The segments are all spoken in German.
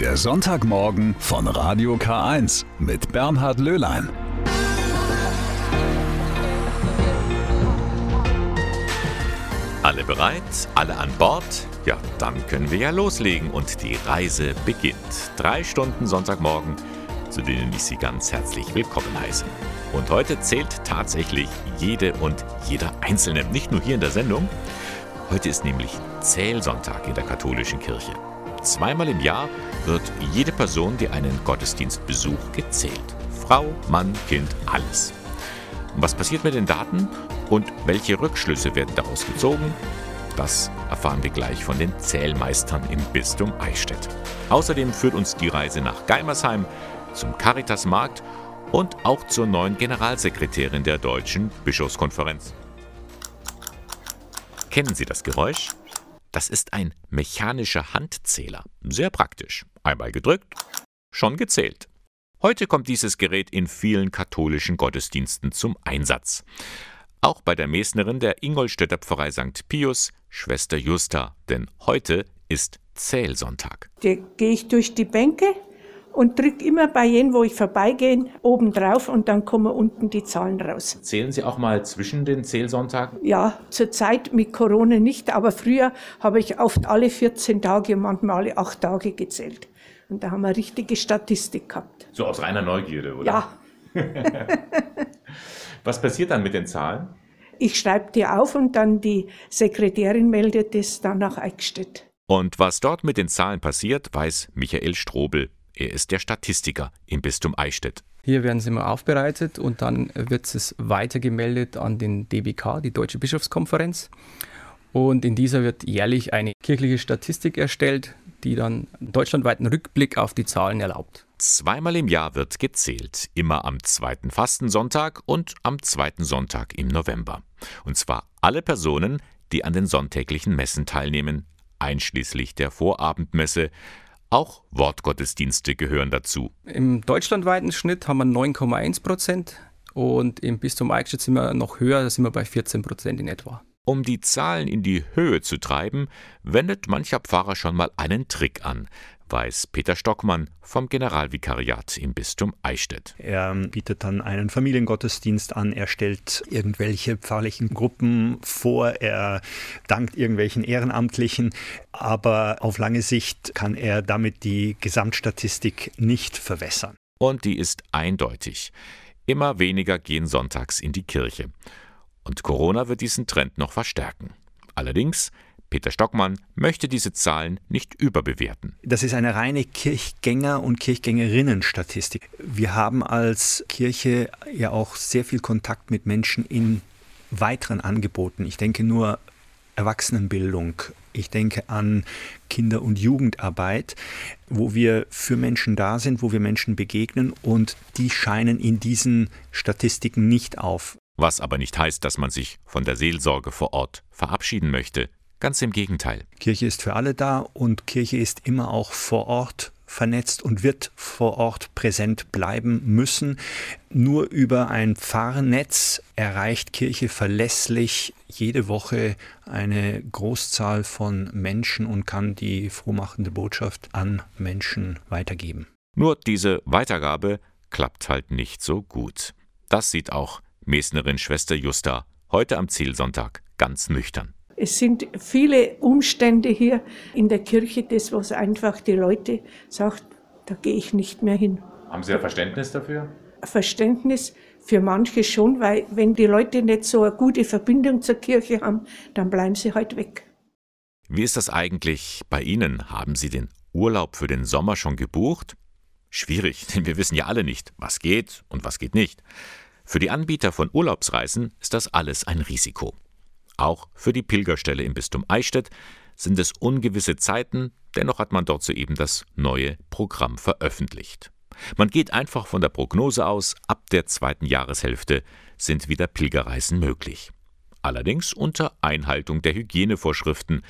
Der Sonntagmorgen von Radio K1 mit Bernhard Löhlein. Alle bereit? Alle an Bord? Ja, dann können wir ja loslegen und die Reise beginnt. Drei Stunden Sonntagmorgen, zu denen ich Sie ganz herzlich willkommen heiße. Und heute zählt tatsächlich jede und jeder Einzelne, nicht nur hier in der Sendung. Heute ist nämlich Zählsonntag in der katholischen Kirche. Zweimal im Jahr wird jede Person, die einen Gottesdienst besucht, gezählt. Frau, Mann, Kind, alles. Was passiert mit den Daten und welche Rückschlüsse werden daraus gezogen? Das erfahren wir gleich von den Zählmeistern im Bistum Eichstätt. Außerdem führt uns die Reise nach Geimersheim zum Caritasmarkt und auch zur neuen Generalsekretärin der Deutschen Bischofskonferenz. Kennen Sie das Geräusch? Das ist ein mechanischer Handzähler. Sehr praktisch. Einmal gedrückt, schon gezählt. Heute kommt dieses Gerät in vielen katholischen Gottesdiensten zum Einsatz. Auch bei der Mesnerin der Ingolstädter Pfarrei St. Pius, Schwester Justa, denn heute ist Zählsonntag. Da gehe ich durch die Bänke und drücke immer bei jedem, wo ich vorbeigehe, oben drauf und dann kommen unten die Zahlen raus. Zählen Sie auch mal zwischen den Zählsonntagen? Ja, zurzeit mit Corona nicht, aber früher habe ich oft alle 14 Tage, manchmal alle 8 Tage gezählt. Und da haben wir eine richtige Statistik gehabt. So aus reiner Neugierde, oder? Ja, Was passiert dann mit den Zahlen? ich schreibe die auf und dann die Sekretärin meldet es dann nach Eichstätt. Und was dort mit den Zahlen passiert, weiß Michael Strobel. Er ist der Statistiker im Bistum Eichstätt. Hier werden sie immer aufbereitet und dann wird es weitergemeldet an den DBK, die Deutsche Bischofskonferenz. Und in dieser wird jährlich eine kirchliche Statistik erstellt, die dann einen deutschlandweiten Rückblick auf die Zahlen erlaubt. Zweimal im Jahr wird gezählt, immer am zweiten Fastensonntag und am zweiten Sonntag im November. Und zwar alle Personen, die an den sonntäglichen Messen teilnehmen, einschließlich der Vorabendmesse. Auch Wortgottesdienste gehören dazu. Im deutschlandweiten Schnitt haben wir 9,1 Prozent und im Bistum Eichstätt sind wir noch höher, da sind wir bei 14 Prozent in etwa. Um die Zahlen in die Höhe zu treiben, wendet mancher Pfarrer schon mal einen Trick an, weiß Peter Stockmann vom Generalvikariat im Bistum Eichstätt. Er bietet dann einen Familiengottesdienst an, er stellt irgendwelche pfarrlichen Gruppen vor, er dankt irgendwelchen Ehrenamtlichen, aber auf lange Sicht kann er damit die Gesamtstatistik nicht verwässern. Und die ist eindeutig. Immer weniger gehen sonntags in die Kirche. Und Corona wird diesen Trend noch verstärken. Allerdings, Peter Stockmann möchte diese Zahlen nicht überbewerten. Das ist eine reine Kirchgänger- und Kirchgängerinnen-Statistik. Wir haben als Kirche ja auch sehr viel Kontakt mit Menschen in weiteren Angeboten. Ich denke nur Erwachsenenbildung. Ich denke an Kinder- und Jugendarbeit, wo wir für Menschen da sind, wo wir Menschen begegnen und die scheinen in diesen Statistiken nicht auf. Was aber nicht heißt, dass man sich von der Seelsorge vor Ort verabschieden möchte. Ganz im Gegenteil. Kirche ist für alle da und Kirche ist immer auch vor Ort vernetzt und wird vor Ort präsent bleiben müssen. Nur über ein Pfarrnetz erreicht Kirche verlässlich jede Woche eine Großzahl von Menschen und kann die frohmachende Botschaft an Menschen weitergeben. Nur diese Weitergabe klappt halt nicht so gut. Das sieht auch Mesnerin Schwester Justa heute am Zielsonntag ganz nüchtern. Es sind viele Umstände hier in der Kirche, das was einfach die Leute sagt, da gehe ich nicht mehr hin. Haben Sie ja Verständnis dafür? Verständnis für manche schon, weil wenn die Leute nicht so eine gute Verbindung zur Kirche haben, dann bleiben sie halt weg. Wie ist das eigentlich bei Ihnen? Haben Sie den Urlaub für den Sommer schon gebucht? Schwierig, denn wir wissen ja alle nicht, was geht und was geht nicht. Für die Anbieter von Urlaubsreisen ist das alles ein Risiko. Auch für die Pilgerstelle im Bistum Eichstätt sind es ungewisse Zeiten, dennoch hat man dort soeben das neue Programm veröffentlicht. Man geht einfach von der Prognose aus, ab der zweiten Jahreshälfte sind wieder Pilgerreisen möglich. Allerdings unter Einhaltung der Hygienevorschriften,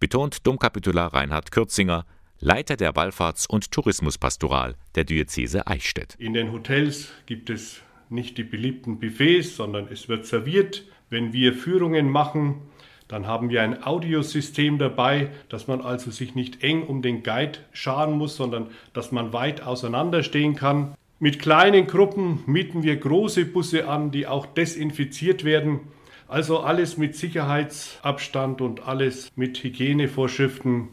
betont Domkapitular Reinhard Kürzinger, Leiter der Wallfahrts- und Tourismuspastoral der Diözese Eichstätt. In den Hotels gibt es nicht die beliebten Buffets, sondern es wird serviert. Wenn wir Führungen machen, Dann haben wir ein Audiosystem dabei, dass man also sich nicht eng um den Guide scharen muss, sondern dass man weit auseinander stehen kann. Mit kleinen Gruppen mieten wir große Busse an, die auch desinfiziert werden. Also alles mit Sicherheitsabstand und alles mit Hygienevorschriften.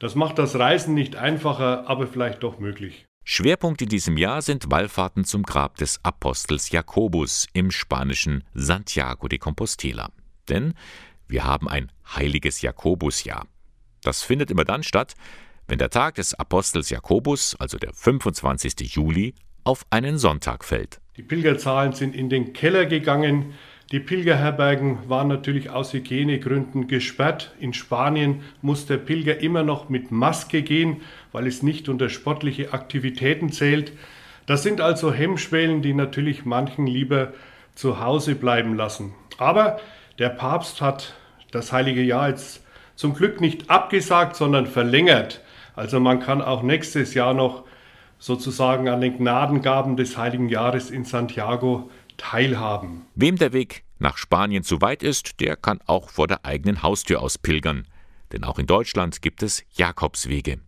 Das macht das Reisen nicht einfacher, aber vielleicht doch möglich. Schwerpunkt in diesem Jahr sind Wallfahrten zum Grab des Apostels Jakobus im spanischen Santiago de Compostela. Denn wir haben ein heiliges Jakobusjahr. Das findet immer dann statt, wenn der Tag des Apostels Jakobus, also der 25. Juli, auf einen Sonntag fällt. Die Pilgerzahlen sind in den Keller gegangen. Die Pilgerherbergen waren natürlich aus Hygienegründen gesperrt. In Spanien muss der Pilger immer noch mit Maske gehen, weil es nicht unter sportliche Aktivitäten zählt. Das sind also Hemmschwellen, die natürlich manchen lieber zu Hause bleiben lassen. Aber der Papst hat das heilige Jahr jetzt zum Glück nicht abgesagt, sondern verlängert. Also man kann auch nächstes Jahr noch sozusagen an den Gnadengaben des heiligen Jahres in Santiago teilhaben. Wem der Weg nach Spanien zu weit ist, der kann auch vor der eigenen Haustür aus pilgern. Denn auch in Deutschland gibt es Jakobswege.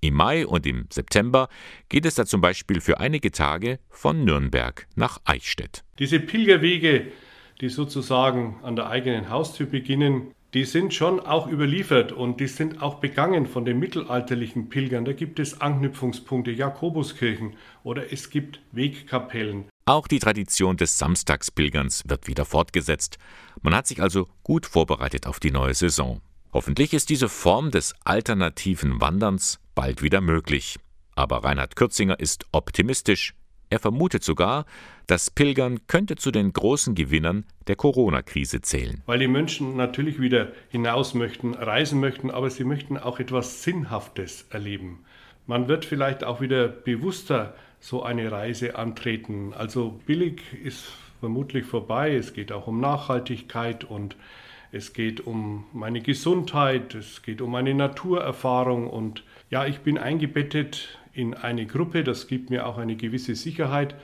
Im Mai und im September geht es da zum Beispiel für einige Tage von Nürnberg nach Eichstätt. Diese Pilgerwege, die sozusagen an der eigenen Haustür beginnen, die sind schon auch überliefert und die sind auch begangen von den mittelalterlichen Pilgern. Da gibt es Anknüpfungspunkte, Jakobuskirchen oder es gibt Wegkapellen. Auch die Tradition des Samstagspilgerns wird wieder fortgesetzt. Man hat sich also gut vorbereitet auf die neue Saison. Hoffentlich ist diese Form des alternativen Wanderns bald wieder möglich. Aber Reinhard Kürzinger ist optimistisch. Er vermutet sogar, das Pilgern könnte zu den großen Gewinnern der Corona-Krise zählen. Weil die Menschen natürlich wieder hinaus möchten, reisen möchten, aber sie möchten auch etwas Sinnhaftes erleben. Man wird vielleicht auch wieder bewusster so eine Reise antreten. Also billig ist vermutlich vorbei. Es geht auch um Nachhaltigkeit und es geht um meine Gesundheit, es geht um eine Naturerfahrung und ja, ich bin eingebettet in eine Gruppe, das gibt mir auch eine gewisse Sicherheit.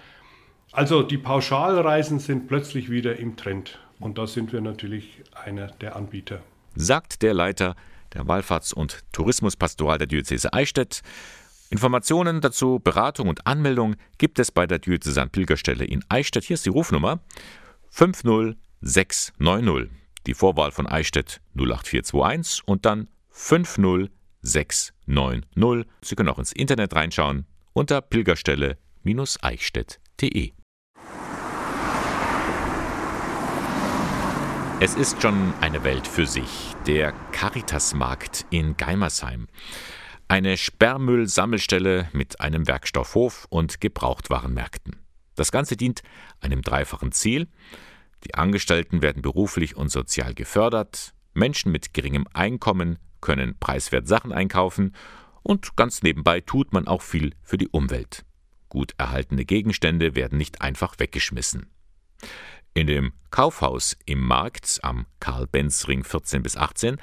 Also die Pauschalreisen sind plötzlich wieder im Trend und da sind wir natürlich einer der Anbieter. Sagt der Leiter der Wallfahrts- und Tourismuspastoral der Diözese Eichstätt. Informationen dazu, Beratung und Anmeldung gibt es bei der Diözesan Pilgerstelle in Eichstätt. Hier ist die Rufnummer 50690. Die Vorwahl von Eichstätt 08421 und dann 50690. 690. Sie können auch ins Internet reinschauen unter pilgerstelle-eichstätt.de. Es ist schon eine Welt für sich, der Caritasmarkt in Geimersheim. Eine Sperrmüllsammelstelle mit einem Werkstoffhof und Gebrauchtwarenmärkten. Das Ganze dient einem dreifachen Ziel. Die Angestellten werden beruflich und sozial gefördert, Menschen mit geringem Einkommen können preiswert Sachen einkaufen und ganz nebenbei tut man auch viel für die Umwelt. Gut erhaltene Gegenstände werden nicht einfach weggeschmissen. In dem Kaufhaus im Markt am Karl-Benz-Ring 14 bis 18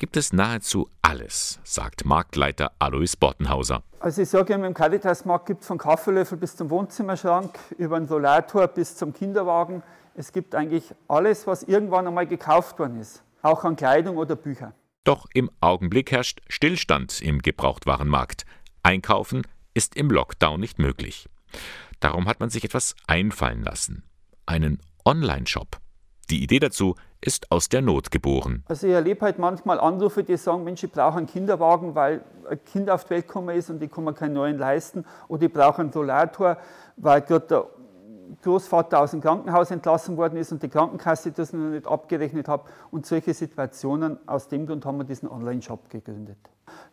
gibt es nahezu alles, sagt Marktleiter Alois Bortenhauser. Also ich sage immer, im Caritas-Markt gibt es von Kaffeelöffel bis zum Wohnzimmerschrank, über ein Solartor bis zum Kinderwagen. Es gibt eigentlich alles, was irgendwann einmal gekauft worden ist, auch an Kleidung oder Büchern. Doch im Augenblick herrscht Stillstand im Gebrauchtwarenmarkt. Einkaufen ist im Lockdown nicht möglich. Darum hat man sich etwas einfallen lassen. Einen Online-Shop. Die Idee dazu ist aus der Not geboren. Also ich erlebe halt manchmal Anrufe, die sagen, Mensch, ich brauche einen Kinderwagen, weil ein Kind auf die Welt gekommen ist und ich kann mir keinen neuen leisten. Oder ich brauche einen Solartor, weil gerade der Großvater aus dem Krankenhaus entlassen worden ist und die Krankenkasse das noch nicht abgerechnet hat. Und solche Situationen, aus dem Grund haben wir diesen Online-Shop gegründet.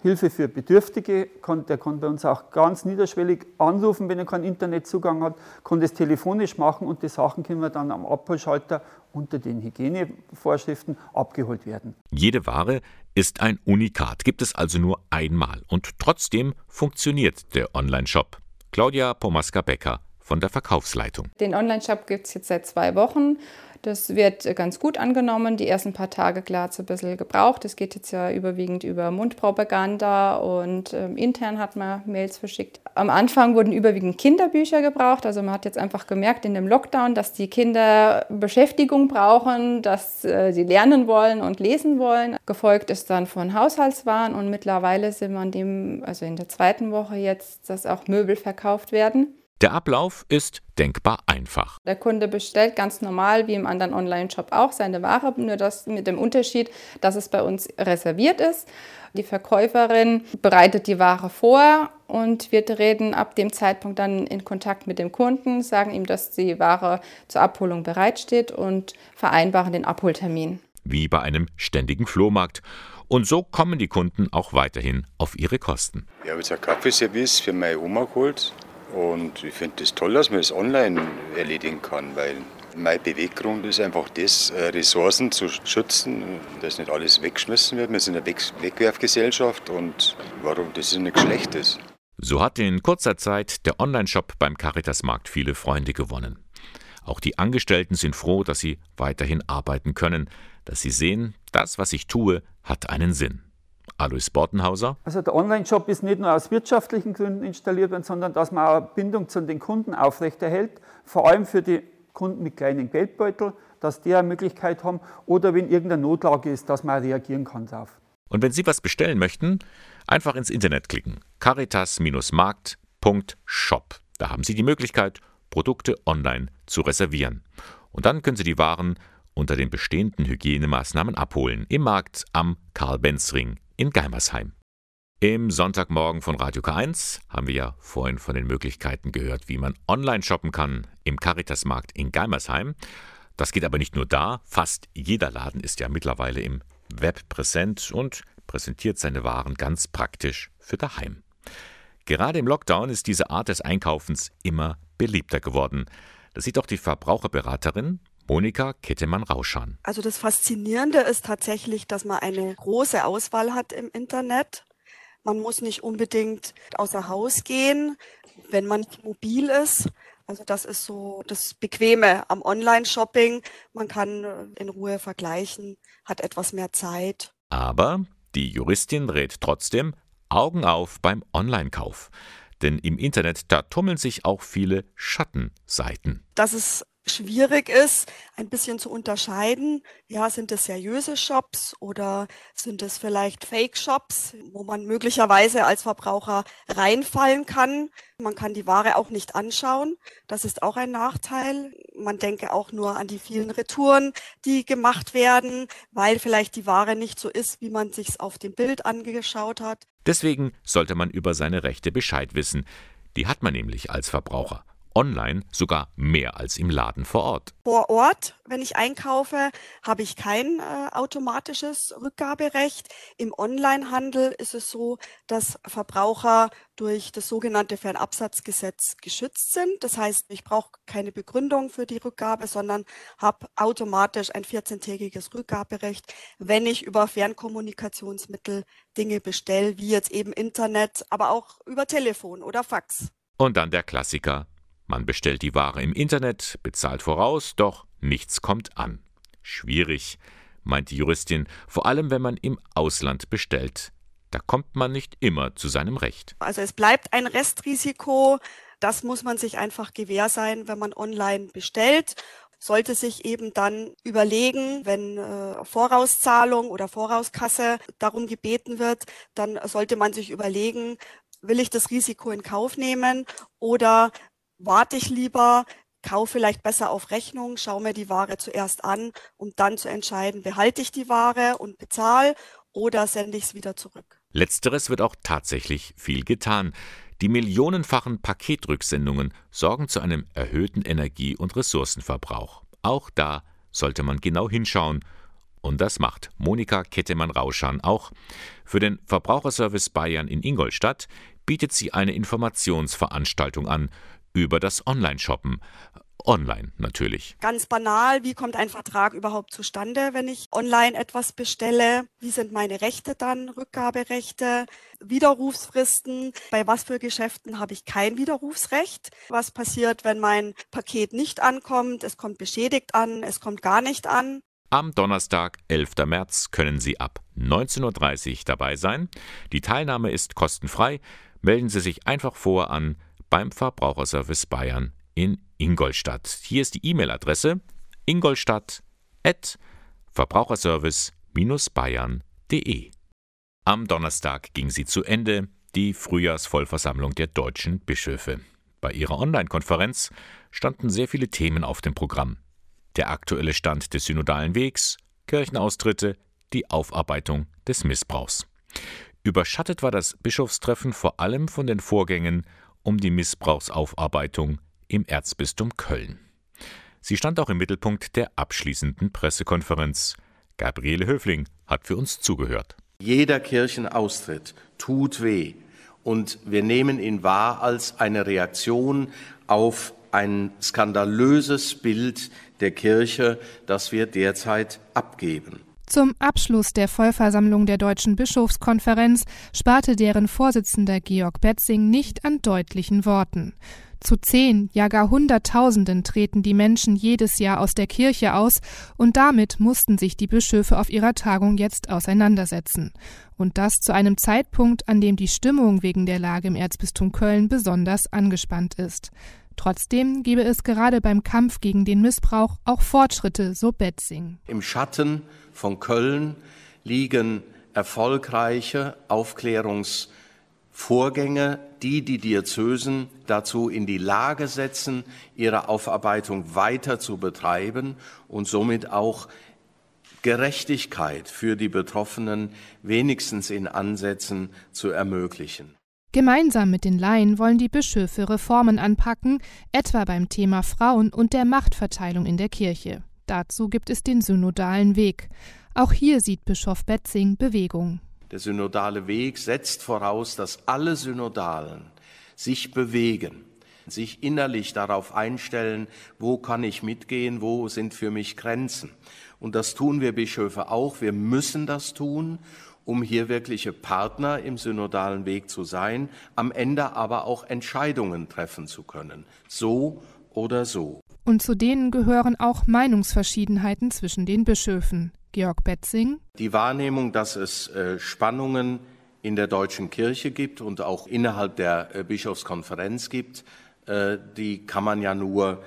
Hilfe für Bedürftige, der kann bei uns auch ganz niederschwellig anrufen, wenn er keinen Internetzugang hat, kann das telefonisch machen und die Sachen können wir dann am Abholschalter unter den Hygienevorschriften abgeholt werden. Jede Ware ist ein Unikat, gibt es also nur einmal und trotzdem funktioniert der Online-Shop. Claudia Pomaska-Becker von der Verkaufsleitung. Den Online-Shop gibt es jetzt seit zwei Wochen. Das wird ganz gut angenommen. Die ersten paar Tage klar hat es ein bisschen gebraucht. Es geht jetzt ja überwiegend über Mundpropaganda und ähm, intern hat man Mails verschickt. Am Anfang wurden überwiegend Kinderbücher gebraucht. Also man hat jetzt einfach gemerkt in dem Lockdown, dass die Kinder Beschäftigung brauchen, dass äh, sie lernen wollen und lesen wollen. Gefolgt ist dann von Haushaltswaren und mittlerweile sind wir an dem, also in der zweiten Woche jetzt, dass auch Möbel verkauft werden. Der Ablauf ist denkbar einfach. Der Kunde bestellt ganz normal wie im anderen Online-Shop auch seine Ware, nur das mit dem Unterschied, dass es bei uns reserviert ist. Die Verkäuferin bereitet die Ware vor und wir treten ab dem Zeitpunkt dann in Kontakt mit dem Kunden, sagen ihm, dass die Ware zur Abholung bereitsteht und vereinbaren den Abholtermin. Wie bei einem ständigen Flohmarkt. Und so kommen die Kunden auch weiterhin auf ihre Kosten. Ich habe jetzt ein Kaffeeservice für meine Oma geholt. Und ich finde es das toll, dass man das online erledigen kann, weil mein Beweggrund ist einfach das, äh, Ressourcen zu schützen, dass nicht alles weggeschmissen wird. Wir sind eine Wegwerfgesellschaft und warum das ist nichts Schlechtes. So hat in kurzer Zeit der Onlineshop beim Caritasmarkt viele Freunde gewonnen. Auch die Angestellten sind froh, dass sie weiterhin arbeiten können, dass sie sehen, das, was ich tue, hat einen Sinn. Alois Bortenhauser. Also der Online-Shop ist nicht nur aus wirtschaftlichen Gründen installiert worden, sondern dass man auch eine Bindung zu den Kunden aufrechterhält, vor allem für die Kunden mit kleinen Geldbeutel, dass die eine Möglichkeit haben oder wenn irgendeine Notlage ist, dass man reagieren kann darauf. Und wenn Sie was bestellen möchten, einfach ins Internet klicken. caritas-markt.shop. Da haben Sie die Möglichkeit, Produkte online zu reservieren. Und dann können Sie die Waren unter den bestehenden Hygienemaßnahmen abholen im Markt am Karl-Benz-Ring in Geimersheim. Im Sonntagmorgen von Radio K1 haben wir ja vorhin von den Möglichkeiten gehört, wie man online shoppen kann im Caritasmarkt in Geimersheim. Das geht aber nicht nur da, fast jeder Laden ist ja mittlerweile im Web präsent und präsentiert seine Waren ganz praktisch für daheim. Gerade im Lockdown ist diese Art des Einkaufens immer beliebter geworden. Das sieht auch die Verbraucherberaterin Monika Kettemann-Rauschan. Also das Faszinierende ist tatsächlich, dass man eine große Auswahl hat im Internet. Man muss nicht unbedingt außer Haus gehen, wenn man mobil ist. Also das ist so das Bequeme am Online-Shopping. Man kann äh, in Ruhe vergleichen, hat etwas mehr Zeit. Aber die Juristin rät trotzdem Augen auf beim Online-Kauf. Denn im Internet, da tummeln sich auch viele Schattenseiten. Das ist schwierig ist, ein bisschen zu unterscheiden. Ja, sind es seriöse Shops oder sind es vielleicht Fake-Shops, wo man möglicherweise als Verbraucher reinfallen kann. Man kann die Ware auch nicht anschauen. Das ist auch ein Nachteil. Man denke auch nur an die vielen Retouren, die gemacht werden, weil vielleicht die Ware nicht so ist, wie man sich's auf dem Bild angeschaut hat. Deswegen sollte man über seine Rechte Bescheid wissen. Die hat man nämlich als Verbraucher online sogar mehr als im Laden vor Ort. Vor Ort, wenn ich einkaufe, habe ich kein äh, automatisches Rückgaberecht. Im Onlinehandel ist es so, dass Verbraucher durch das sogenannte Fernabsatzgesetz geschützt sind. Das heißt, ich brauche keine Begründung für die Rückgabe, sondern habe automatisch ein 14-tägiges Rückgaberecht, wenn ich über Fernkommunikationsmittel Dinge bestelle, wie jetzt eben Internet, aber auch über Telefon oder Fax. Und dann der Klassiker man bestellt die Ware im Internet, bezahlt voraus, doch nichts kommt an. Schwierig, meint die Juristin, vor allem wenn man im Ausland bestellt. Da kommt man nicht immer zu seinem Recht. Also es bleibt ein Restrisiko. Das muss man sich einfach gewähr sein, wenn man online bestellt. Sollte sich eben dann überlegen, wenn äh, Vorauszahlung oder Vorauskasse darum gebeten wird, dann sollte man sich überlegen, will ich das Risiko in Kauf nehmen oder warte ich lieber, kaufe vielleicht besser auf Rechnung, schaue mir die Ware zuerst an, um dann zu entscheiden, behalte ich die Ware und bezahle oder sende ich es wieder zurück. Letzteres wird auch tatsächlich viel getan. Die millionenfachen Paketrücksendungen sorgen zu einem erhöhten Energie- und Ressourcenverbrauch. Auch da sollte man genau hinschauen. Und das macht Monika Kettemann-Rauschan auch. Für den Verbraucherservice Bayern in Ingolstadt bietet sie eine Informationsveranstaltung an über das Online-Shoppen. online natürlich. Ganz banal, wie kommt ein Vertrag überhaupt zustande, wenn ich online etwas bestelle? Wie sind meine Rechte dann, Rückgaberechte, Widerrufsfristen? Bei was für Geschäften habe ich kein Widerrufsrecht? Was passiert, wenn mein Paket nicht ankommt? Es kommt beschädigt an, es kommt gar nicht an. Am Donnerstag, 11. März, können Sie ab 19.30 Uhr dabei sein. Die Teilnahme ist kostenfrei. Melden Sie sich einfach vor an beim Verbraucherservice Bayern in Ingolstadt. Hier ist die E-Mail-Adresse ingolstadt.verbraucherservice-bayern.de. Am Donnerstag ging sie zu Ende, die Frühjahrsvollversammlung der deutschen Bischöfe. Bei ihrer Online-Konferenz standen sehr viele Themen auf dem Programm der aktuelle Stand des synodalen Wegs, Kirchenaustritte, die Aufarbeitung des Missbrauchs. Überschattet war das Bischofstreffen vor allem von den Vorgängen um die Missbrauchsaufarbeitung im Erzbistum Köln. Sie stand auch im Mittelpunkt der abschließenden Pressekonferenz. Gabriele Höfling hat für uns zugehört. Jeder Kirchenaustritt tut weh und wir nehmen ihn wahr als eine Reaktion auf ein skandalöses Bild der Kirche, das wir derzeit abgeben. Zum Abschluss der Vollversammlung der Deutschen Bischofskonferenz sparte deren Vorsitzender Georg Betzing nicht an deutlichen Worten. Zu zehn, ja gar Hunderttausenden treten die Menschen jedes Jahr aus der Kirche aus, und damit mussten sich die Bischöfe auf ihrer Tagung jetzt auseinandersetzen. Und das zu einem Zeitpunkt, an dem die Stimmung wegen der Lage im Erzbistum Köln besonders angespannt ist. Trotzdem gebe es gerade beim Kampf gegen den Missbrauch auch Fortschritte, so Betzing. Im Schatten von Köln liegen erfolgreiche Aufklärungsvorgänge, die die Diözesen dazu in die Lage setzen, ihre Aufarbeitung weiter zu betreiben und somit auch Gerechtigkeit für die Betroffenen wenigstens in Ansätzen zu ermöglichen. Gemeinsam mit den Laien wollen die Bischöfe Reformen anpacken, etwa beim Thema Frauen und der Machtverteilung in der Kirche. Dazu gibt es den synodalen Weg. Auch hier sieht Bischof Betzing Bewegung. Der synodale Weg setzt voraus, dass alle Synodalen sich bewegen, sich innerlich darauf einstellen, wo kann ich mitgehen, wo sind für mich Grenzen. Und das tun wir Bischöfe auch. Wir müssen das tun um hier wirkliche Partner im synodalen Weg zu sein, am Ende aber auch Entscheidungen treffen zu können. So oder so. Und zu denen gehören auch Meinungsverschiedenheiten zwischen den Bischöfen. Georg Betzing. Die Wahrnehmung, dass es äh, Spannungen in der deutschen Kirche gibt und auch innerhalb der äh, Bischofskonferenz gibt, äh, die kann man ja nur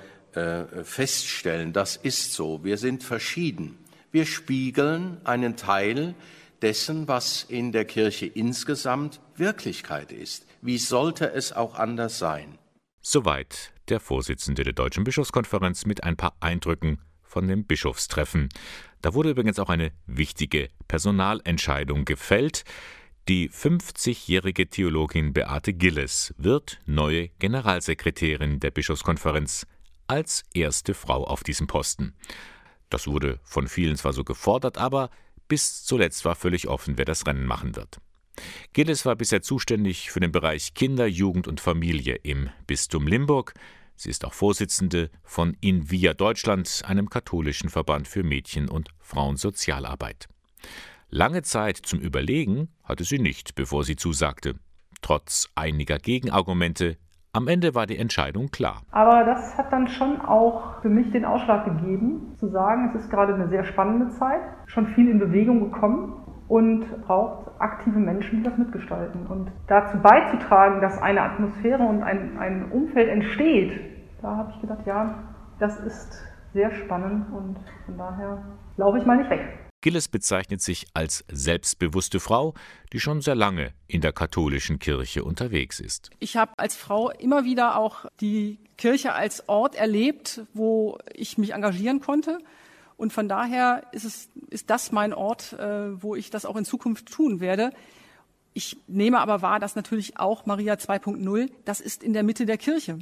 feststellen. Das ist so. Wir sind verschieden. Wir spiegeln einen Teil dessen, was in der Kirche insgesamt Wirklichkeit ist. Wie sollte es auch anders sein? Soweit der Vorsitzende der Deutschen Bischofskonferenz mit ein paar Eindrücken von dem Bischofstreffen. Da wurde übrigens auch eine wichtige Personalentscheidung gefällt. Die 50-jährige Theologin Beate Gilles wird neue Generalsekretärin der Bischofskonferenz als erste Frau auf diesem Posten. Das wurde von vielen zwar so gefordert, aber bis zuletzt war völlig offen, wer das Rennen machen wird. Gilles war bisher zuständig für den Bereich Kinder, Jugend und Familie im Bistum Limburg. Sie ist auch Vorsitzende von Invia Deutschland, einem katholischen Verband für Mädchen- und Frauensozialarbeit. Lange Zeit zum Überlegen hatte sie nicht, bevor sie zusagte. Trotz einiger Gegenargumente am Ende war die Entscheidung klar. Aber das hat dann schon auch für mich den Ausschlag gegeben, zu sagen, es ist gerade eine sehr spannende Zeit, schon viel in Bewegung gekommen und braucht aktive Menschen, die das mitgestalten. Und dazu beizutragen, dass eine Atmosphäre und ein, ein Umfeld entsteht, da habe ich gedacht, ja, das ist sehr spannend und von daher laufe ich mal nicht weg. Gilles bezeichnet sich als selbstbewusste Frau, die schon sehr lange in der katholischen Kirche unterwegs ist. Ich habe als Frau immer wieder auch die Kirche als Ort erlebt, wo ich mich engagieren konnte. Und von daher ist, es, ist das mein Ort, äh, wo ich das auch in Zukunft tun werde. Ich nehme aber wahr, dass natürlich auch Maria 2.0, das ist in der Mitte der Kirche.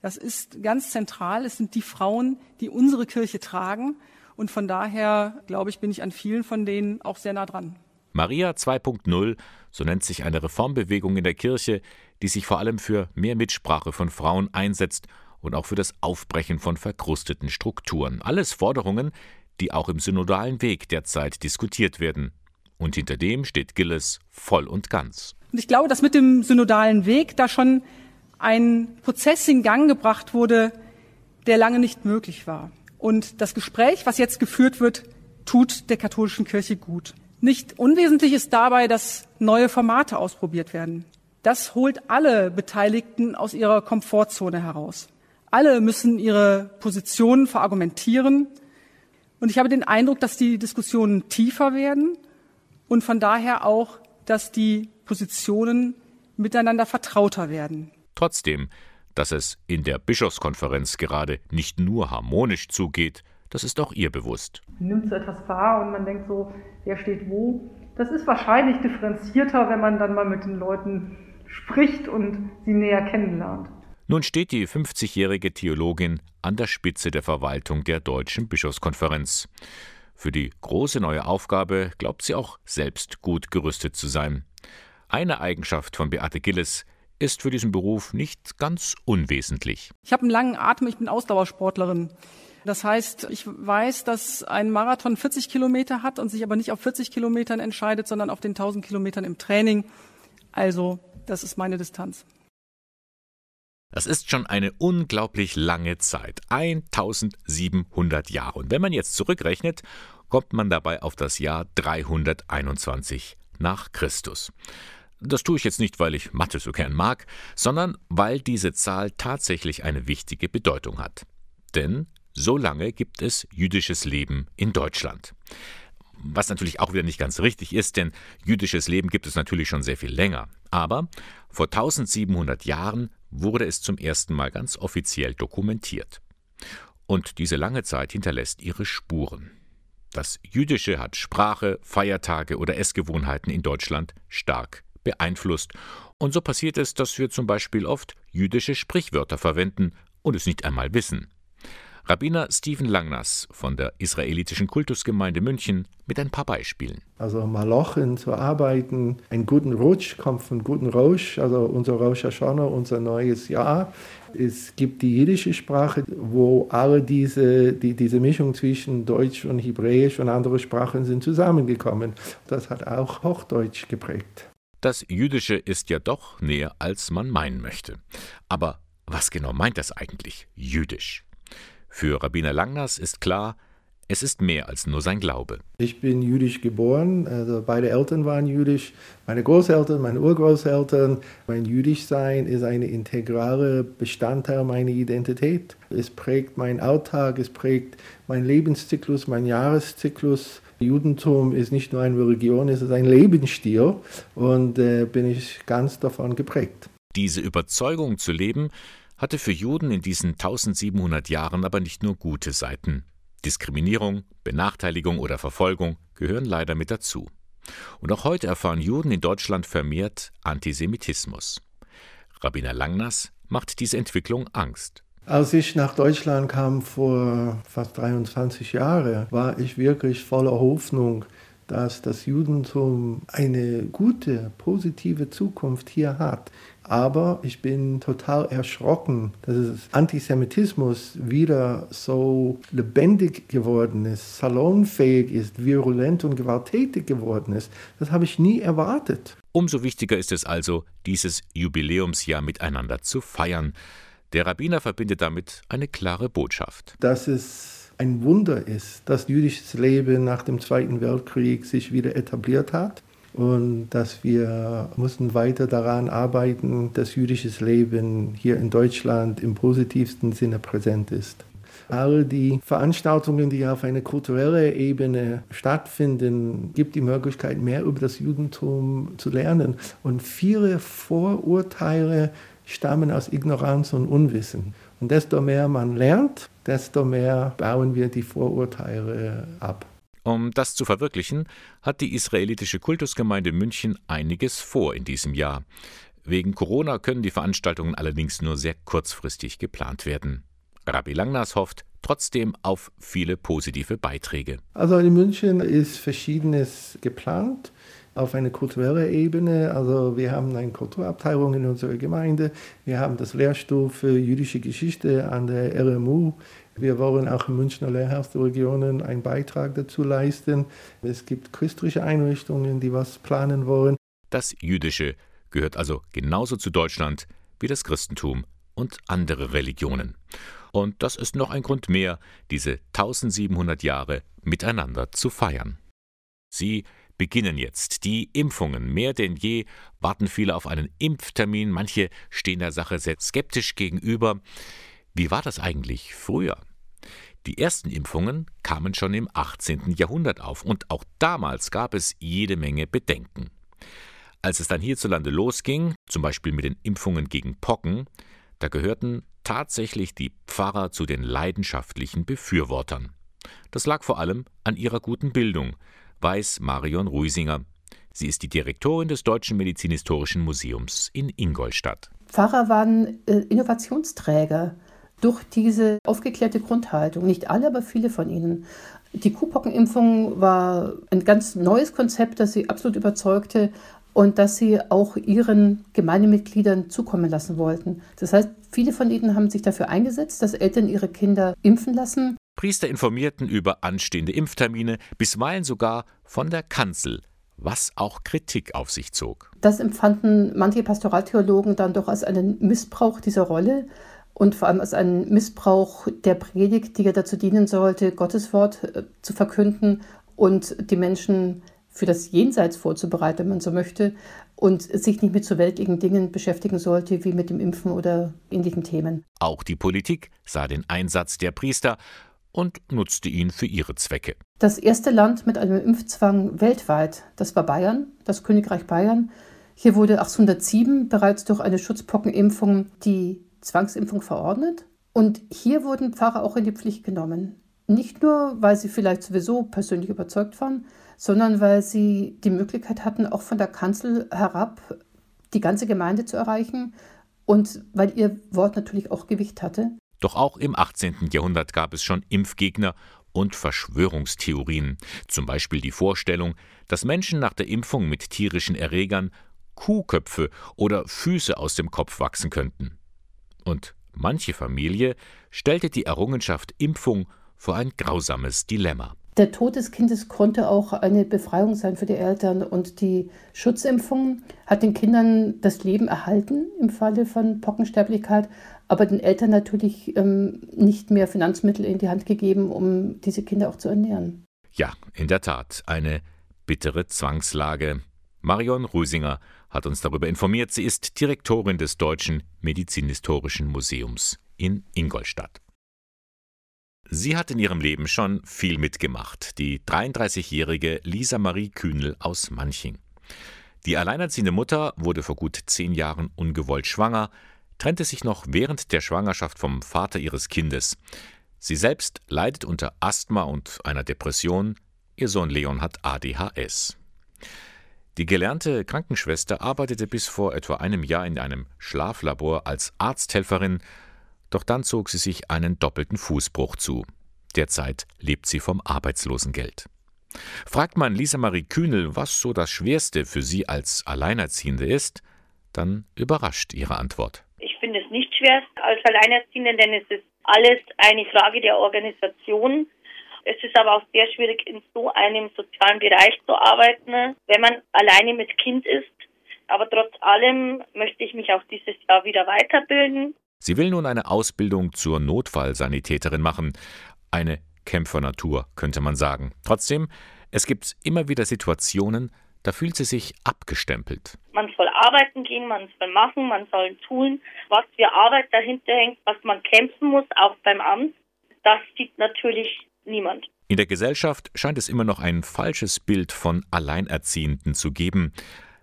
Das ist ganz zentral. Es sind die Frauen, die unsere Kirche tragen. Und von daher, glaube ich, bin ich an vielen von denen auch sehr nah dran. Maria 2.0, so nennt sich eine Reformbewegung in der Kirche, die sich vor allem für mehr Mitsprache von Frauen einsetzt und auch für das Aufbrechen von verkrusteten Strukturen. Alles Forderungen, die auch im synodalen Weg derzeit diskutiert werden. Und hinter dem steht Gilles voll und ganz. Und ich glaube, dass mit dem synodalen Weg da schon ein Prozess in Gang gebracht wurde, der lange nicht möglich war. Und das Gespräch, was jetzt geführt wird, tut der katholischen Kirche gut. Nicht unwesentlich ist dabei, dass neue Formate ausprobiert werden. Das holt alle Beteiligten aus ihrer Komfortzone heraus. Alle müssen ihre Positionen verargumentieren. Und ich habe den Eindruck, dass die Diskussionen tiefer werden und von daher auch, dass die Positionen miteinander vertrauter werden. Trotzdem, dass es in der Bischofskonferenz gerade nicht nur harmonisch zugeht, das ist auch ihr bewusst. Man nimmt so etwas wahr und man denkt so, wer steht wo. Das ist wahrscheinlich differenzierter, wenn man dann mal mit den Leuten spricht und sie näher kennenlernt. Nun steht die 50-jährige Theologin an der Spitze der Verwaltung der Deutschen Bischofskonferenz. Für die große neue Aufgabe glaubt sie auch selbst gut gerüstet zu sein. Eine Eigenschaft von Beate Gilles ist für diesen Beruf nicht ganz unwesentlich. Ich habe einen langen Atem, ich bin Ausdauersportlerin. Das heißt, ich weiß, dass ein Marathon 40 Kilometer hat und sich aber nicht auf 40 Kilometern entscheidet, sondern auf den 1000 Kilometern im Training. Also, das ist meine Distanz. Das ist schon eine unglaublich lange Zeit, 1700 Jahre. Und wenn man jetzt zurückrechnet, kommt man dabei auf das Jahr 321 nach Christus. Das tue ich jetzt nicht, weil ich Mathe so gern mag, sondern weil diese Zahl tatsächlich eine wichtige Bedeutung hat. Denn so lange gibt es jüdisches Leben in Deutschland. Was natürlich auch wieder nicht ganz richtig ist, denn jüdisches Leben gibt es natürlich schon sehr viel länger. Aber vor 1700 Jahren wurde es zum ersten Mal ganz offiziell dokumentiert. Und diese lange Zeit hinterlässt ihre Spuren. Das Jüdische hat Sprache, Feiertage oder Essgewohnheiten in Deutschland stark beeinflusst. Und so passiert es, dass wir zum Beispiel oft jüdische Sprichwörter verwenden und es nicht einmal wissen. Rabbiner Stephen Langnas von der israelitischen Kultusgemeinde München mit ein paar Beispielen. Also Malochen zu arbeiten, einen guten Rutsch kommt von guten Rosh, also unser Rosh Hashanah, unser neues Jahr. Es gibt die jiddische Sprache, wo alle diese, die, diese Mischung zwischen Deutsch und Hebräisch und anderen Sprachen sind zusammengekommen. Das hat auch Hochdeutsch geprägt. Das Jüdische ist ja doch näher, als man meinen möchte. Aber was genau meint das eigentlich, jüdisch? Für Rabbiner Langnas ist klar, es ist mehr als nur sein Glaube. Ich bin jüdisch geboren, also beide Eltern waren jüdisch, meine Großeltern, meine Urgroßeltern. Mein Jüdischsein ist ein integraler Bestandteil meiner Identität. Es prägt meinen Alltag, es prägt meinen Lebenszyklus, meinen Jahreszyklus. Judentum ist nicht nur eine Religion, es ist ein Lebensstil und äh, bin ich ganz davon geprägt. Diese Überzeugung zu leben, hatte für Juden in diesen 1700 Jahren aber nicht nur gute Seiten. Diskriminierung, Benachteiligung oder Verfolgung gehören leider mit dazu. Und auch heute erfahren Juden in Deutschland vermehrt Antisemitismus. Rabbiner Langnas macht diese Entwicklung Angst. Als ich nach Deutschland kam vor fast 23 Jahren, war ich wirklich voller Hoffnung, dass das Judentum eine gute, positive Zukunft hier hat. Aber ich bin total erschrocken, dass Antisemitismus wieder so lebendig geworden ist, salonfähig ist, virulent und gewalttätig geworden ist. Das habe ich nie erwartet. Umso wichtiger ist es also, dieses Jubiläumsjahr miteinander zu feiern. Der Rabbiner verbindet damit eine klare Botschaft. Dass es ein Wunder ist, dass jüdisches Leben nach dem Zweiten Weltkrieg sich wieder etabliert hat und dass wir mussten weiter daran arbeiten, dass jüdisches Leben hier in Deutschland im positivsten Sinne präsent ist. All die Veranstaltungen, die auf einer kulturellen Ebene stattfinden, gibt die Möglichkeit, mehr über das Judentum zu lernen. Und viele Vorurteile stammen aus Ignoranz und Unwissen. Und desto mehr man lernt, desto mehr bauen wir die Vorurteile ab. Um das zu verwirklichen, hat die israelitische Kultusgemeinde München einiges vor in diesem Jahr. Wegen Corona können die Veranstaltungen allerdings nur sehr kurzfristig geplant werden. Rabbi Langnas hofft trotzdem auf viele positive Beiträge. Also in München ist Verschiedenes geplant. Auf eine kulturelle Ebene. Also wir haben eine Kulturabteilung in unserer Gemeinde. Wir haben das Lehrstuhl für jüdische Geschichte an der RMU. Wir wollen auch im Münchner Lehrhaus einen Beitrag dazu leisten. Es gibt christliche Einrichtungen, die was planen wollen. Das Jüdische gehört also genauso zu Deutschland wie das Christentum und andere Religionen. Und das ist noch ein Grund mehr, diese 1700 Jahre miteinander zu feiern. Sie beginnen jetzt. Die Impfungen. Mehr denn je warten viele auf einen Impftermin. Manche stehen der Sache sehr skeptisch gegenüber. Wie war das eigentlich früher? Die ersten Impfungen kamen schon im 18. Jahrhundert auf und auch damals gab es jede Menge Bedenken. Als es dann hierzulande losging, zum Beispiel mit den Impfungen gegen Pocken, da gehörten tatsächlich die Pfarrer zu den leidenschaftlichen Befürwortern. Das lag vor allem an ihrer guten Bildung, weiß Marion Ruisinger. Sie ist die Direktorin des Deutschen Medizinhistorischen Museums in Ingolstadt. Pfarrer waren äh, Innovationsträger durch diese aufgeklärte Grundhaltung. Nicht alle, aber viele von ihnen. Die Kuhpockenimpfung war ein ganz neues Konzept, das sie absolut überzeugte und das sie auch ihren Gemeindemitgliedern zukommen lassen wollten. Das heißt, viele von ihnen haben sich dafür eingesetzt, dass Eltern ihre Kinder impfen lassen. Priester informierten über anstehende Impftermine, bisweilen sogar von der Kanzel, was auch Kritik auf sich zog. Das empfanden manche Pastoraltheologen dann doch als einen Missbrauch dieser Rolle und vor allem als einen Missbrauch der Predigt, die ja dazu dienen sollte, Gottes Wort äh, zu verkünden und die Menschen für das Jenseits vorzubereiten, wenn man so möchte, und sich nicht mit so weltlichen Dingen beschäftigen sollte wie mit dem Impfen oder ähnlichen Themen. Auch die Politik sah den Einsatz der Priester und nutzte ihn für ihre Zwecke. Das erste Land mit einem Impfzwang weltweit, das war Bayern, das Königreich Bayern. Hier wurde 1807 bereits durch eine Schutzpockenimpfung die Zwangsimpfung verordnet. Und hier wurden Pfarrer auch in die Pflicht genommen. Nicht nur, weil sie vielleicht sowieso persönlich überzeugt waren, sondern weil sie die Möglichkeit hatten, auch von der Kanzel herab die ganze Gemeinde zu erreichen und weil ihr Wort natürlich auch Gewicht hatte. Doch auch im 18. Jahrhundert gab es schon Impfgegner und Verschwörungstheorien, zum Beispiel die Vorstellung, dass Menschen nach der Impfung mit tierischen Erregern Kuhköpfe oder Füße aus dem Kopf wachsen könnten. Und manche Familie stellte die Errungenschaft Impfung vor ein grausames Dilemma. Der Tod des Kindes konnte auch eine Befreiung sein für die Eltern und die Schutzimpfung hat den Kindern das Leben erhalten im Falle von Pockensterblichkeit, aber den Eltern natürlich ähm, nicht mehr Finanzmittel in die Hand gegeben, um diese Kinder auch zu ernähren. Ja, in der Tat, eine bittere Zwangslage. Marion Rusinger hat uns darüber informiert. Sie ist Direktorin des Deutschen Medizinhistorischen Museums in Ingolstadt. Sie hat in ihrem Leben schon viel mitgemacht, die 33-jährige Lisa Marie Kühnel aus Manching. Die alleinerziehende Mutter wurde vor gut zehn Jahren ungewollt schwanger, trennte sich noch während der Schwangerschaft vom Vater ihres Kindes. Sie selbst leidet unter Asthma und einer Depression, ihr Sohn Leon hat ADHS. Die gelernte Krankenschwester arbeitete bis vor etwa einem Jahr in einem Schlaflabor als Arzthelferin doch dann zog sie sich einen doppelten Fußbruch zu. Derzeit lebt sie vom Arbeitslosengeld. Fragt man Lisa Marie Kühnel, was so das Schwerste für sie als Alleinerziehende ist, dann überrascht ihre Antwort. Ich finde es nicht schwer als Alleinerziehende, denn es ist alles eine Frage der Organisation. Es ist aber auch sehr schwierig, in so einem sozialen Bereich zu arbeiten, wenn man alleine mit Kind ist. Aber trotz allem möchte ich mich auch dieses Jahr wieder weiterbilden. Sie will nun eine Ausbildung zur Notfallsanitäterin machen. Eine Kämpfernatur, könnte man sagen. Trotzdem, es gibt immer wieder Situationen, da fühlt sie sich abgestempelt. Man soll arbeiten gehen, man soll machen, man soll tun, was für Arbeit dahinter hängt, was man kämpfen muss, auch beim Amt. Das sieht natürlich niemand. In der Gesellschaft scheint es immer noch ein falsches Bild von Alleinerziehenden zu geben,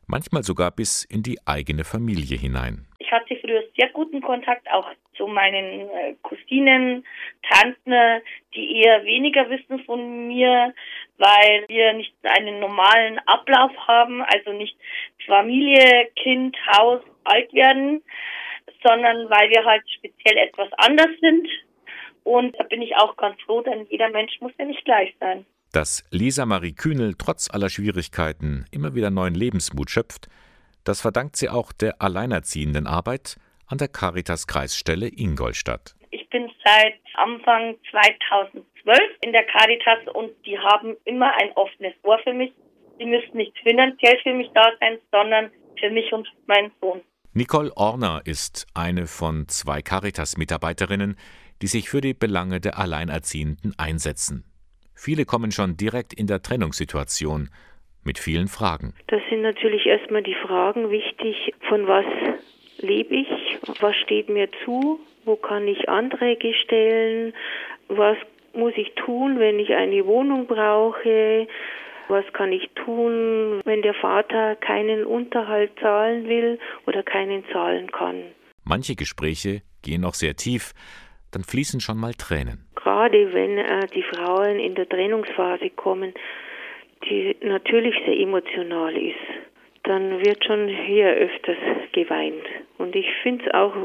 manchmal sogar bis in die eigene Familie hinein. Ich hatte früher sehr guten Kontakt auch zu meinen äh, Cousinen, Tanten, die eher weniger wissen von mir, weil wir nicht einen normalen Ablauf haben, also nicht Familie, Kind, Haus, alt werden, sondern weil wir halt speziell etwas anders sind. Und da bin ich auch ganz froh, denn jeder Mensch muss ja nicht gleich sein. Dass Lisa Marie Kühnel trotz aller Schwierigkeiten immer wieder neuen Lebensmut schöpft, das verdankt sie auch der alleinerziehenden Arbeit an der Caritas Kreisstelle Ingolstadt. Ich bin seit Anfang 2012 in der Caritas und die haben immer ein offenes Ohr für mich. Die müssen nicht finanziell für mich da sein, sondern für mich und meinen Sohn. Nicole Orner ist eine von zwei Caritas-Mitarbeiterinnen, die sich für die Belange der Alleinerziehenden einsetzen. Viele kommen schon direkt in der Trennungssituation mit vielen Fragen. Das sind natürlich erstmal die Fragen wichtig, von was lebe ich, was steht mir zu, wo kann ich Anträge stellen, was muss ich tun, wenn ich eine Wohnung brauche, was kann ich tun, wenn der Vater keinen Unterhalt zahlen will oder keinen zahlen kann. Manche Gespräche gehen noch sehr tief, dann fließen schon mal Tränen. Gerade wenn äh, die Frauen in der Trennungsphase kommen, die natürlich sehr emotional ist, dann wird schon hier öfters geweint. Und ich finde es auch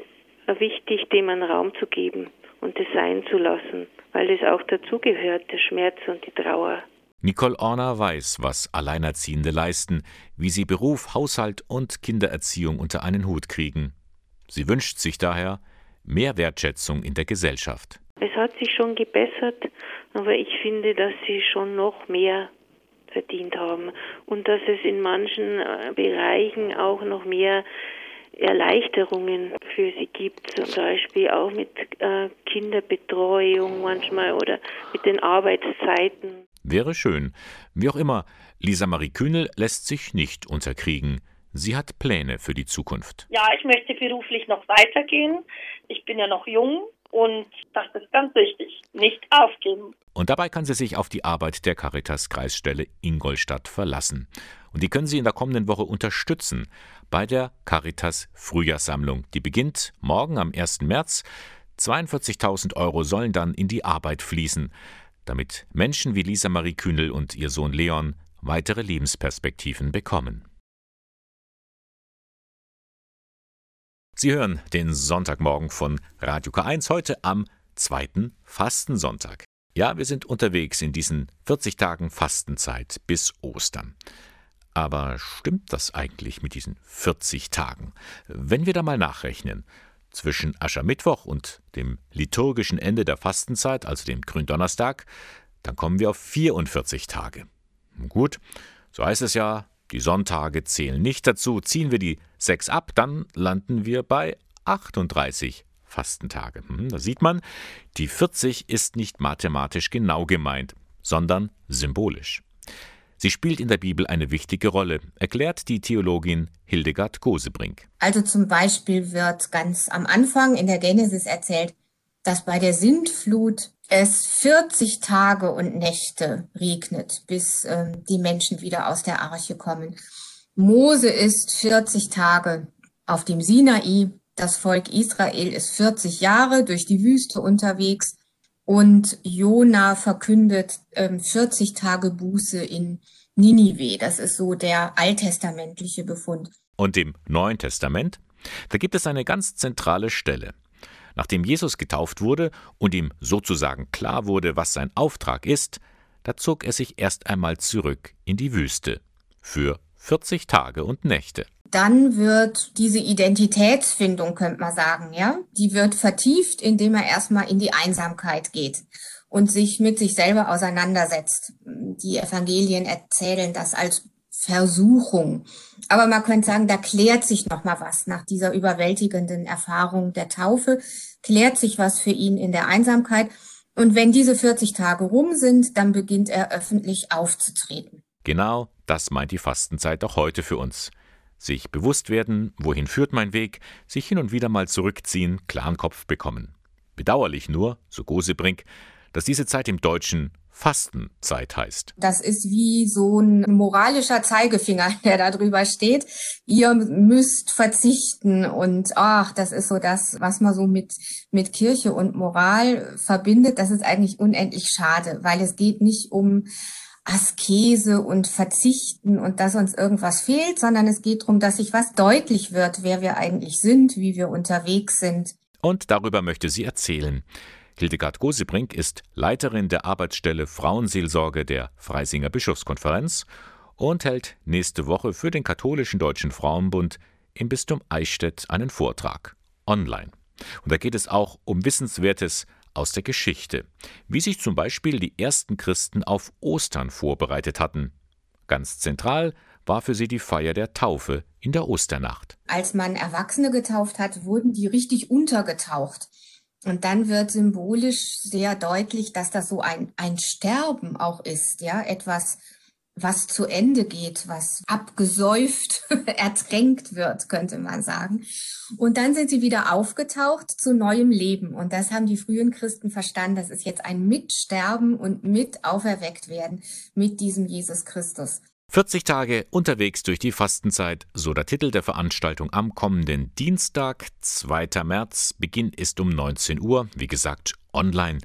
wichtig, dem einen Raum zu geben und es sein zu lassen, weil es auch dazugehört, der Schmerz und die Trauer. Nicole Orner weiß, was Alleinerziehende leisten, wie sie Beruf, Haushalt und Kindererziehung unter einen Hut kriegen. Sie wünscht sich daher mehr Wertschätzung in der Gesellschaft. Es hat sich schon gebessert, aber ich finde, dass sie schon noch mehr verdient haben und dass es in manchen äh, Bereichen auch noch mehr Erleichterungen für sie gibt, zum Beispiel auch mit äh, Kinderbetreuung manchmal oder mit den Arbeitszeiten. Wäre schön. Wie auch immer, Lisa Marie Kühnel lässt sich nicht unterkriegen. Sie hat Pläne für die Zukunft. Ja, ich möchte beruflich noch weitergehen. Ich bin ja noch jung und das ist ganz wichtig. Nicht aufgeben. Und dabei kann sie sich auf die Arbeit der Caritas Kreisstelle Ingolstadt verlassen. Und die können Sie in der kommenden Woche unterstützen bei der Caritas Frühjahrssammlung. Die beginnt morgen am 1. März. 42.000 Euro sollen dann in die Arbeit fließen, damit Menschen wie Lisa Marie Kühnel und ihr Sohn Leon weitere Lebensperspektiven bekommen. Sie hören den Sonntagmorgen von Radio K1 heute am zweiten Fastensonntag. Ja, wir sind unterwegs in diesen 40 Tagen Fastenzeit bis Ostern. Aber stimmt das eigentlich mit diesen 40 Tagen? Wenn wir da mal nachrechnen, zwischen Aschermittwoch und dem liturgischen Ende der Fastenzeit, also dem Gründonnerstag, dann kommen wir auf 44 Tage. Gut, so heißt es ja, die Sonntage zählen nicht dazu. Ziehen wir die sechs ab, dann landen wir bei 38 Fastentage. Hm, da sieht man, die 40 ist nicht mathematisch genau gemeint, sondern symbolisch. Sie spielt in der Bibel eine wichtige Rolle, erklärt die Theologin Hildegard Gosebrink. Also zum Beispiel wird ganz am Anfang in der Genesis erzählt, dass bei der Sintflut es 40 Tage und Nächte regnet, bis äh, die Menschen wieder aus der Arche kommen. Mose ist 40 Tage auf dem Sinai. Das Volk Israel ist 40 Jahre durch die Wüste unterwegs und Jona verkündet ähm, 40 Tage Buße in Ninive. Das ist so der alttestamentliche Befund. Und im Neuen Testament? Da gibt es eine ganz zentrale Stelle. Nachdem Jesus getauft wurde und ihm sozusagen klar wurde, was sein Auftrag ist, da zog er sich erst einmal zurück in die Wüste für 40 Tage und Nächte. Dann wird diese Identitätsfindung, könnte man sagen, ja, die wird vertieft, indem er erstmal in die Einsamkeit geht und sich mit sich selber auseinandersetzt. Die Evangelien erzählen das als Versuchung. Aber man könnte sagen, da klärt sich noch mal was nach dieser überwältigenden Erfahrung der Taufe, klärt sich was für ihn in der Einsamkeit. Und wenn diese 40 Tage rum sind, dann beginnt er öffentlich aufzutreten. Genau das meint die Fastenzeit auch heute für uns. Sich bewusst werden, wohin führt mein Weg, sich hin und wieder mal zurückziehen, klaren Kopf bekommen. Bedauerlich nur, so Gosebrink, dass diese Zeit im Deutschen Fastenzeit heißt. Das ist wie so ein moralischer Zeigefinger, der da drüber steht. Ihr müsst verzichten und ach, das ist so das, was man so mit, mit Kirche und Moral verbindet. Das ist eigentlich unendlich schade, weil es geht nicht um Askese und Verzichten und dass uns irgendwas fehlt, sondern es geht darum, dass sich was deutlich wird, wer wir eigentlich sind, wie wir unterwegs sind. Und darüber möchte sie erzählen. Hildegard Gosebrink ist Leiterin der Arbeitsstelle Frauenseelsorge der Freisinger Bischofskonferenz und hält nächste Woche für den Katholischen Deutschen Frauenbund im Bistum Eichstätt einen Vortrag online. Und da geht es auch um Wissenswertes aus der Geschichte, wie sich zum Beispiel die ersten Christen auf Ostern vorbereitet hatten. Ganz zentral war für sie die Feier der Taufe in der Osternacht. Als man Erwachsene getauft hat, wurden die richtig untergetaucht. Und dann wird symbolisch sehr deutlich, dass das so ein, ein Sterben auch ist, ja, etwas, was zu Ende geht, was abgesäuft, ertränkt wird, könnte man sagen. Und dann sind sie wieder aufgetaucht zu neuem Leben. Und das haben die frühen Christen verstanden. Das ist jetzt ein Mitsterben und mit auferweckt werden mit diesem Jesus Christus. 40 Tage unterwegs durch die Fastenzeit, so der Titel der Veranstaltung am kommenden Dienstag, 2. März. Beginn ist um 19 Uhr, wie gesagt, online.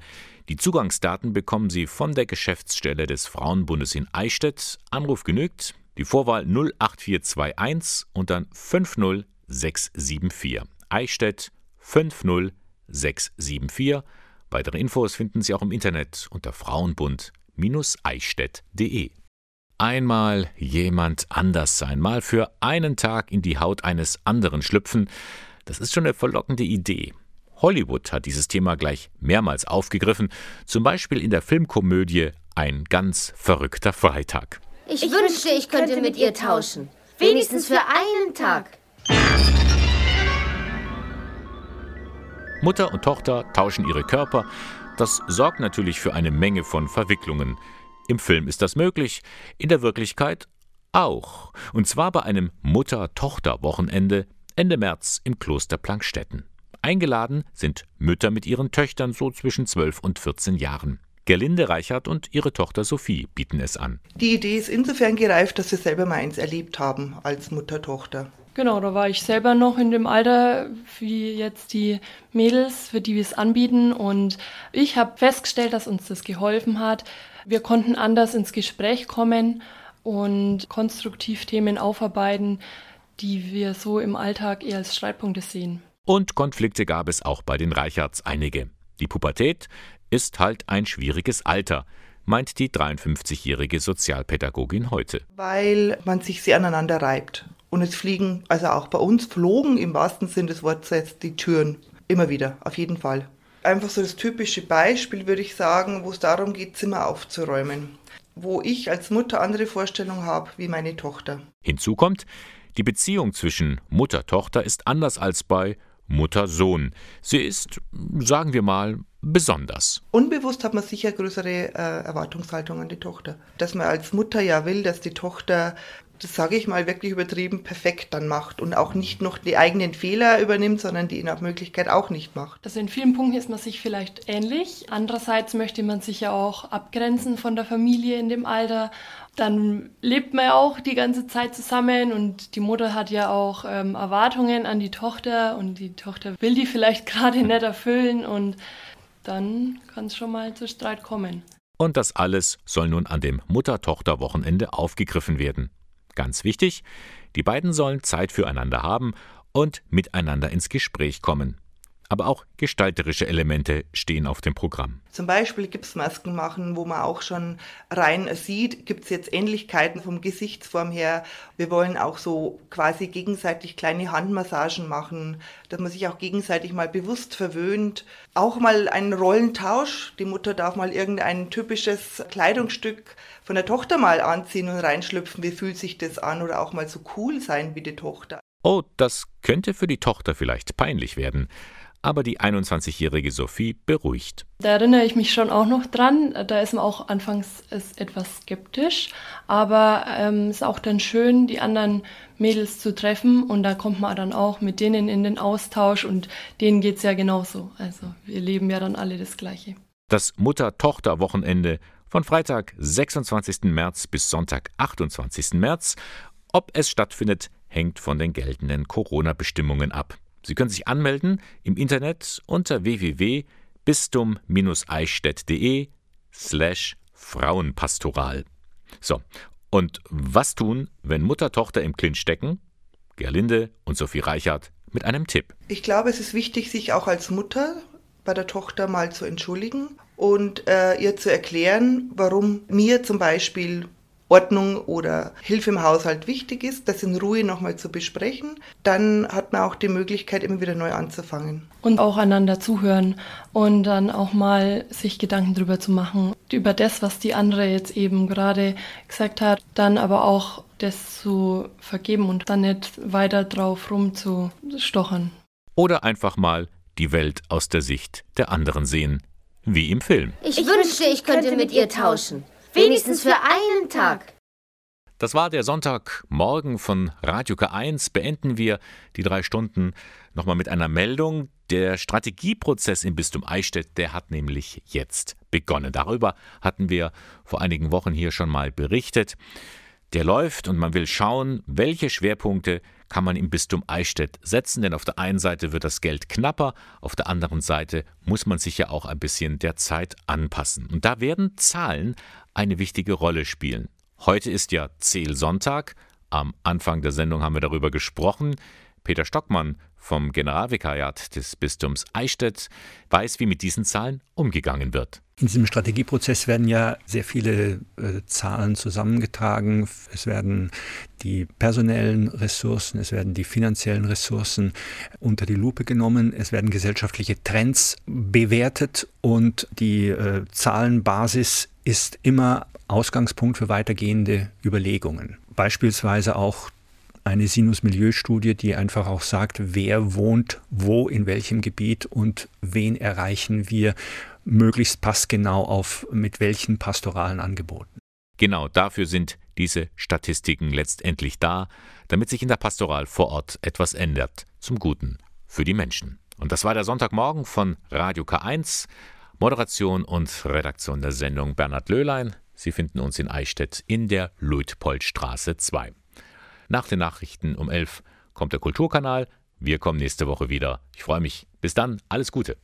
Die Zugangsdaten bekommen Sie von der Geschäftsstelle des Frauenbundes in Eichstätt. Anruf genügt, die Vorwahl 08421 und dann 50674. Eichstätt 50674. Weitere Infos finden Sie auch im Internet unter frauenbund-eichstätt.de. Einmal jemand anders sein, mal für einen Tag in die Haut eines anderen schlüpfen, das ist schon eine verlockende Idee. Hollywood hat dieses Thema gleich mehrmals aufgegriffen, zum Beispiel in der Filmkomödie Ein ganz verrückter Freitag. Ich, ich wünschte, ich könnte mit ihr tauschen. Wenigstens für einen Tag. Mutter und Tochter tauschen ihre Körper. Das sorgt natürlich für eine Menge von Verwicklungen. Im Film ist das möglich, in der Wirklichkeit auch. Und zwar bei einem Mutter-Tochter-Wochenende Ende März im Kloster Plankstetten. Eingeladen sind Mütter mit ihren Töchtern so zwischen 12 und 14 Jahren. Gerlinde Reichert und ihre Tochter Sophie bieten es an. Die Idee ist insofern gereift, dass wir selber mal eins erlebt haben als Mutter-Tochter. Genau, da war ich selber noch in dem Alter wie jetzt die Mädels, für die wir es anbieten. Und ich habe festgestellt, dass uns das geholfen hat, wir konnten anders ins Gespräch kommen und konstruktiv Themen aufarbeiten, die wir so im Alltag eher als Streitpunkte sehen. Und Konflikte gab es auch bei den Reichards einige. Die Pubertät ist halt ein schwieriges Alter, meint die 53-jährige Sozialpädagogin heute. Weil man sich sehr aneinander reibt. Und es fliegen, also auch bei uns flogen im wahrsten Sinne des Wortes die Türen. Immer wieder, auf jeden Fall einfach so das typische Beispiel, würde ich sagen, wo es darum geht, Zimmer aufzuräumen. Wo ich als Mutter andere Vorstellungen habe wie meine Tochter. Hinzu kommt, die Beziehung zwischen Mutter-Tochter ist anders als bei Mutter-Sohn. Sie ist, sagen wir mal, besonders. Unbewusst hat man sicher größere äh, Erwartungshaltung an die Tochter. Dass man als Mutter ja will, dass die Tochter das sage ich mal wirklich übertrieben, perfekt dann macht und auch nicht noch die eigenen Fehler übernimmt, sondern die nach Möglichkeit auch nicht macht. Also in vielen Punkten ist man sich vielleicht ähnlich. Andererseits möchte man sich ja auch abgrenzen von der Familie in dem Alter. Dann lebt man ja auch die ganze Zeit zusammen und die Mutter hat ja auch ähm, Erwartungen an die Tochter und die Tochter will die vielleicht gerade nicht erfüllen und dann kann es schon mal zu Streit kommen. Und das alles soll nun an dem Mutter-Tochter-Wochenende aufgegriffen werden. Ganz wichtig, die beiden sollen Zeit füreinander haben und miteinander ins Gespräch kommen. Aber auch gestalterische Elemente stehen auf dem Programm. Zum Beispiel Gipsmasken machen, wo man auch schon rein sieht, gibt es jetzt Ähnlichkeiten vom Gesichtsform her. Wir wollen auch so quasi gegenseitig kleine Handmassagen machen, dass man sich auch gegenseitig mal bewusst verwöhnt. Auch mal einen Rollentausch. Die Mutter darf mal irgendein typisches Kleidungsstück von der Tochter mal anziehen und reinschlüpfen. Wie fühlt sich das an? Oder auch mal so cool sein wie die Tochter. Oh, das könnte für die Tochter vielleicht peinlich werden aber die 21-jährige Sophie beruhigt. Da erinnere ich mich schon auch noch dran. Da ist man auch anfangs etwas skeptisch, aber es ähm, ist auch dann schön, die anderen Mädels zu treffen und da kommt man dann auch mit denen in den Austausch und denen geht es ja genauso. Also wir leben ja dann alle das Gleiche. Das Mutter-Tochter-Wochenende von Freitag, 26. März bis Sonntag, 28. März. Ob es stattfindet, hängt von den geltenden Corona-Bestimmungen ab. Sie können sich anmelden im Internet unter www.bistum-eichstätt.de slash Frauenpastoral. So, und was tun, wenn Mutter, Tochter im Clinch stecken? Gerlinde und Sophie Reichert mit einem Tipp. Ich glaube, es ist wichtig, sich auch als Mutter bei der Tochter mal zu entschuldigen und äh, ihr zu erklären, warum mir zum Beispiel Ordnung oder Hilfe im Haushalt wichtig ist, das in Ruhe nochmal zu besprechen, dann hat man auch die Möglichkeit, immer wieder neu anzufangen. Und auch einander zuhören und dann auch mal sich Gedanken darüber zu machen, über das, was die andere jetzt eben gerade gesagt hat, dann aber auch das zu vergeben und dann nicht weiter drauf rumzustochern. Oder einfach mal die Welt aus der Sicht der anderen sehen, wie im Film. Ich, ich wünschte, ich könnte mit ihr tauschen. Wenigstens für einen Tag. Das war der Sonntagmorgen von Radio K1. Beenden wir die drei Stunden nochmal mit einer Meldung. Der Strategieprozess im Bistum Eichstätt, der hat nämlich jetzt begonnen. Darüber hatten wir vor einigen Wochen hier schon mal berichtet. Der läuft und man will schauen, welche Schwerpunkte kann man im Bistum Eichstätt setzen, denn auf der einen Seite wird das Geld knapper, auf der anderen Seite muss man sich ja auch ein bisschen der Zeit anpassen. Und da werden Zahlen eine wichtige Rolle spielen. Heute ist ja Zählsonntag. Am Anfang der Sendung haben wir darüber gesprochen. Peter Stockmann vom Generalvikariat des Bistums Eichstätt weiß, wie mit diesen Zahlen umgegangen wird. In diesem Strategieprozess werden ja sehr viele äh, Zahlen zusammengetragen. Es werden die personellen Ressourcen, es werden die finanziellen Ressourcen unter die Lupe genommen, es werden gesellschaftliche Trends bewertet und die äh, Zahlenbasis ist immer Ausgangspunkt für weitergehende Überlegungen. Beispielsweise auch eine Sinus-Milieu-Studie, die einfach auch sagt, wer wohnt wo in welchem Gebiet und wen erreichen wir möglichst passgenau auf mit welchen pastoralen Angeboten. Genau dafür sind diese Statistiken letztendlich da, damit sich in der Pastoral vor Ort etwas ändert, zum Guten für die Menschen. Und das war der Sonntagmorgen von Radio K1. Moderation und Redaktion der Sendung Bernhard Löhlein. Sie finden uns in Eichstätt in der Luitpoldstraße 2. Nach den Nachrichten um 11 kommt der Kulturkanal. Wir kommen nächste Woche wieder. Ich freue mich. Bis dann, alles Gute.